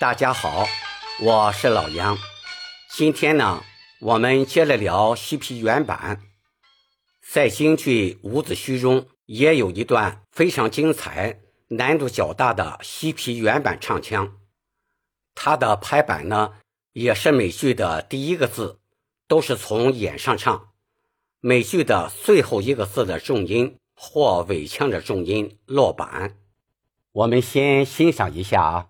大家好，我是老杨。今天呢，我们接着聊西皮原版。在京剧《伍子胥》中，也有一段非常精彩、难度较大的西皮原版唱腔。它的拍板呢，也是美剧的第一个字，都是从眼上唱。美剧的最后一个字的重音或尾腔的重音落板。我们先欣赏一下啊。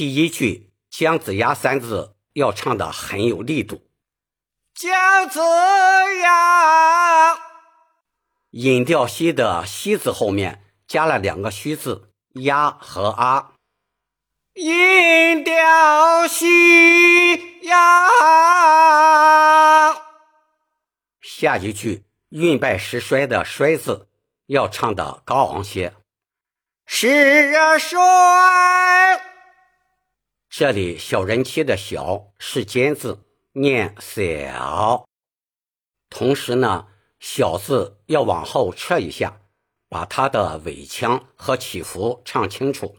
第一句“姜子牙”三字要唱的很有力度。姜子牙，引调西的西字后面加了两个虚字，呀和啊。引调西呀。下一句运败时衰的衰字要唱的高昂些。时衰。这里小人妻的小是尖字，念小。同时呢，小字要往后撤一下，把它的尾腔和起伏唱清楚。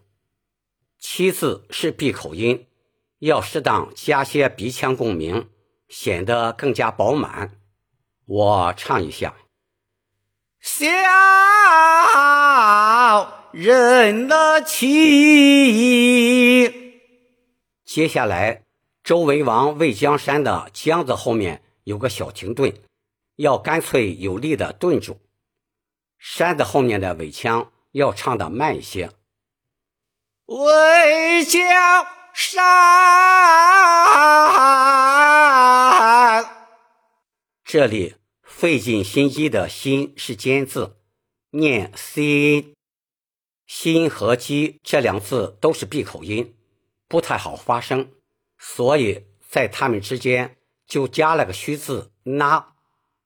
七字是闭口音，要适当加些鼻腔共鸣，显得更加饱满。我唱一下：小人的妻。接下来，周文王魏江山的“江”字后面有个小停顿，要干脆有力的顿住。山字后面的尾腔要唱的慢一些。魏江山，这里费尽心机的心是尖字，念心。心和鸡这两字都是闭口音。不太好发声，所以在它们之间就加了个虚字“那”，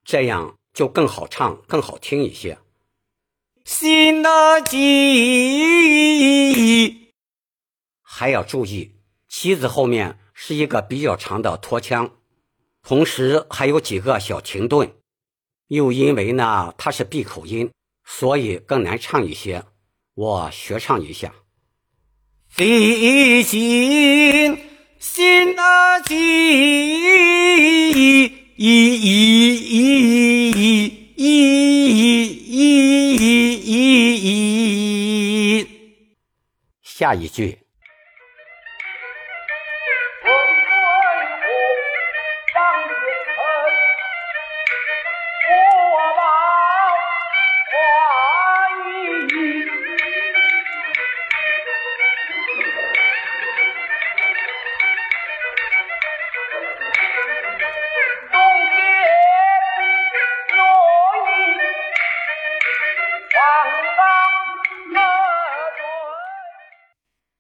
这样就更好唱、更好听一些。心的鸡，还要注意，鸡字后面是一个比较长的拖腔，同时还有几个小停顿。又因为呢它是闭口音，所以更难唱一些。我学唱一下。费尽心的急，下一句。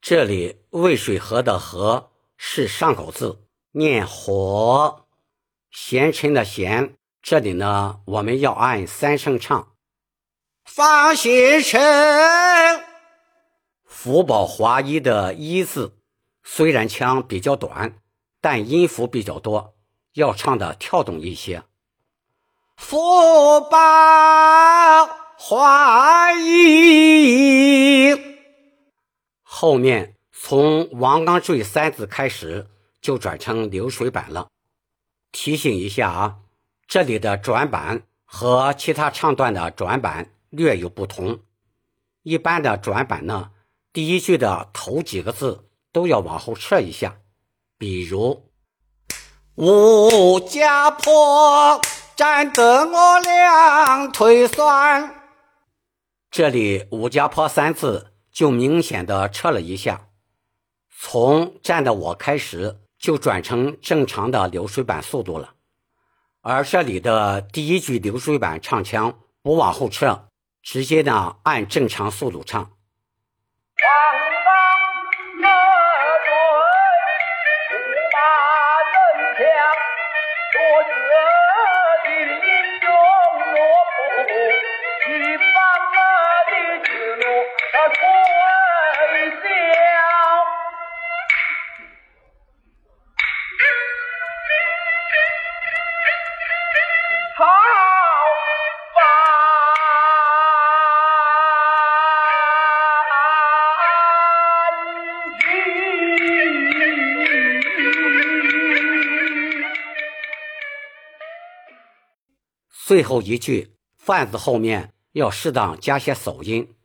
这里渭水河的河是上口字，念火。贤臣的贤，这里呢我们要按三声唱。方贤臣，福宝华一的一字，虽然腔比较短，但音符比较多，要唱的跳动一些。福宝华一。后面从王刚坠三字开始就转成流水板了。提醒一下啊，这里的转板和其他唱段的转板略有不同。一般的转板呢，第一句的头几个字都要往后撤一下，比如“吴家坡站得我两腿酸”，这里“吴家坡”三字就明显的撤了一下，从站的我开始就转成正常的流水板速度了。而这里的第一句流水板唱腔不往后撤，直接呢按正常速度唱。最后一句“饭”字后面要适当加些手音，“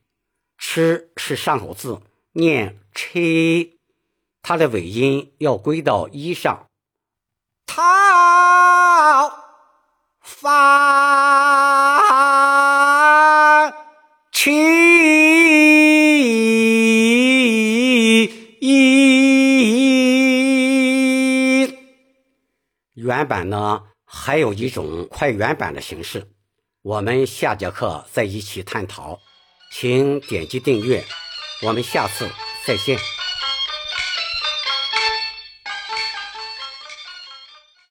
吃”是上口字，念“吃”，它的尾音要归到一上。讨饭吃，原版呢？还有一种快原版的形式，我们下节课再一起探讨，请点击订阅，我们下次再见。